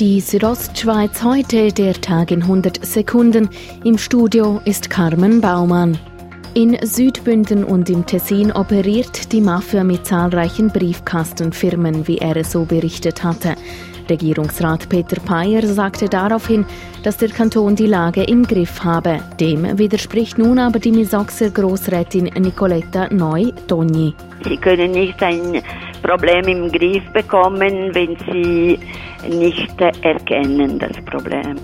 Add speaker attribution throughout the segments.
Speaker 1: Die Südostschweiz heute, der Tag in 100 Sekunden. Im Studio ist Carmen Baumann. In Südbünden und im Tessin operiert die Mafia mit zahlreichen Briefkastenfirmen, wie er so berichtet hatte. Regierungsrat Peter Peyer sagte daraufhin, dass der Kanton die Lage im Griff habe. Dem widerspricht nun aber die Misoxer Großrätin Nicoletta Neu-Dogni.
Speaker 2: Sie können nicht ein Problem im Griff bekommen, wenn sie nicht erkennen das Problem.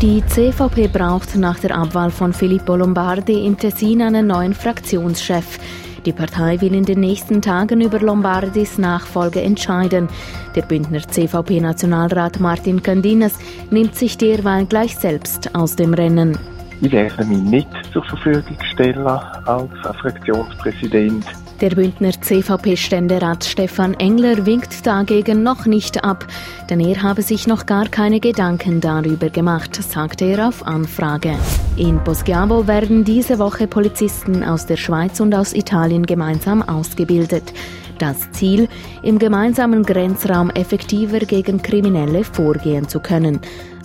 Speaker 1: Die CVP braucht nach der Abwahl von Filippo Lombardi im Tessin einen neuen Fraktionschef. Die Partei will in den nächsten Tagen über Lombardis Nachfolge entscheiden. Der Bündner CVP-Nationalrat Martin Candinas nimmt sich derweil gleich selbst aus dem Rennen.
Speaker 3: Ich werde mich nicht zur Verfügung stellen als Fraktionspräsident.
Speaker 1: Der Bündner CVP-Ständerat Stefan Engler winkt dagegen noch nicht ab, denn er habe sich noch gar keine Gedanken darüber gemacht, sagte er auf Anfrage. In Poschiavo werden diese Woche Polizisten aus der Schweiz und aus Italien gemeinsam ausgebildet. Das Ziel, im gemeinsamen Grenzraum effektiver gegen Kriminelle vorgehen zu können.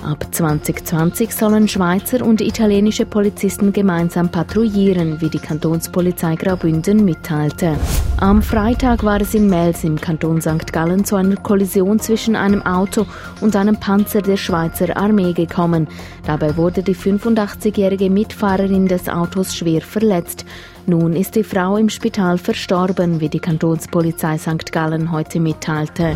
Speaker 1: Ab 2020 sollen Schweizer und italienische Polizisten gemeinsam patrouillieren, wie die Kantonspolizei Graubünden mitteilte. Am Freitag war es in Mels im Kanton St. Gallen zu einer Kollision zwischen einem Auto und einem Panzer der Schweizer Armee gekommen. Dabei wurde die 85-jährige Mitfahrerin des Autos schwer verletzt. Nun ist die Frau im Spital verstorben, wie die Kantonspolizei St. Gallen heute mitteilte.